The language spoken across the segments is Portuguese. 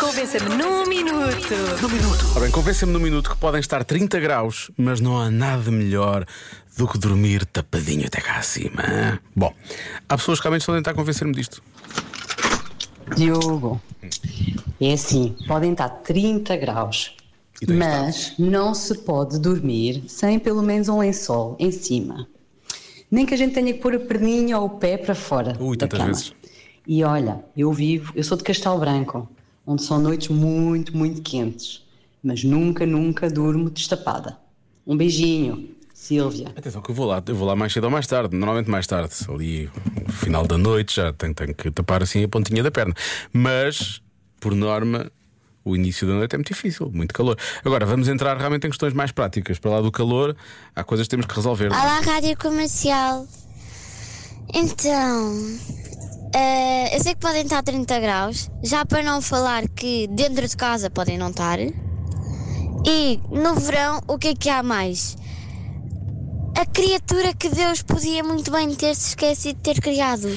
Convença-me num minuto. Ora bem, convença-me num minuto que podem estar 30 graus, mas não há nada melhor do que dormir tapadinho até cá acima. Bom, há pessoas que realmente estão a tentar convencer-me disto. Diogo, é assim, podem estar 30 graus, mas não se pode dormir sem pelo menos um lençol em cima. Nem que a gente tenha que pôr a perninha ou o pé para fora Ui, da tantas cama. vezes. E olha, eu vivo, eu sou de Castelo Branco, onde são noites muito, muito quentes, mas nunca, nunca durmo destapada. Um beijinho, Sílvia. Atenção que eu vou lá, eu vou lá mais cedo ou mais tarde, normalmente mais tarde, ali no final da noite já tenho, tenho que tapar assim a pontinha da perna. Mas, por norma, o início da noite é muito difícil, muito calor. Agora, vamos entrar realmente em questões mais práticas. Para lá do calor, há coisas que temos que resolver. é? Olá, Rádio Comercial. Então, eh, eu sei que podem estar 30 graus, já para não falar que dentro de casa podem não estar. E no verão, o que é que há mais? A criatura que Deus podia muito bem ter se esquecido de ter criado: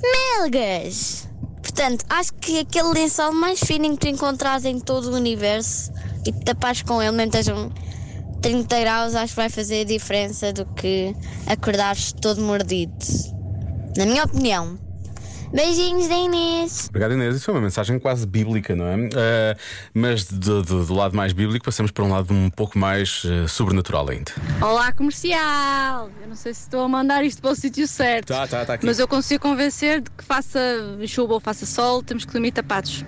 melgas! Portanto, acho que aquele lençol mais fininho que tu encontras em todo o universo e te tapares com ele, mesmo estejam 30 graus, acho que vai fazer a diferença do que acordares todo mordido. Na minha opinião. Beijinhos da Inês. Obrigado, Inês. Isso é uma mensagem quase bíblica, não é? Eh, mas do, do- do lado mais bíblico, passamos para um lado um pouco mais eh, sobrenatural ainda. Olá, comercial! Eu não sei se estou a mandar isto para o sítio certo. Tá, tá, tá aqui. Mas eu consigo convencer de que faça chuva ou faça sol, temos que dormir tapados.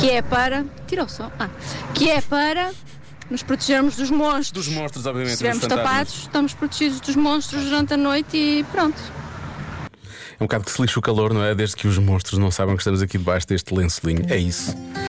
Que é para. Tira o som. Ah. Que é para nos protegermos dos monstros. Dos monstros, Se obviamente. estivermos dos fantasmas. tapados, estamos protegidos dos monstros durante a noite e pronto. É um bocado que se lixa o calor, não é? Desde que os monstros não saibam que estamos aqui debaixo deste lençolinho. É isso.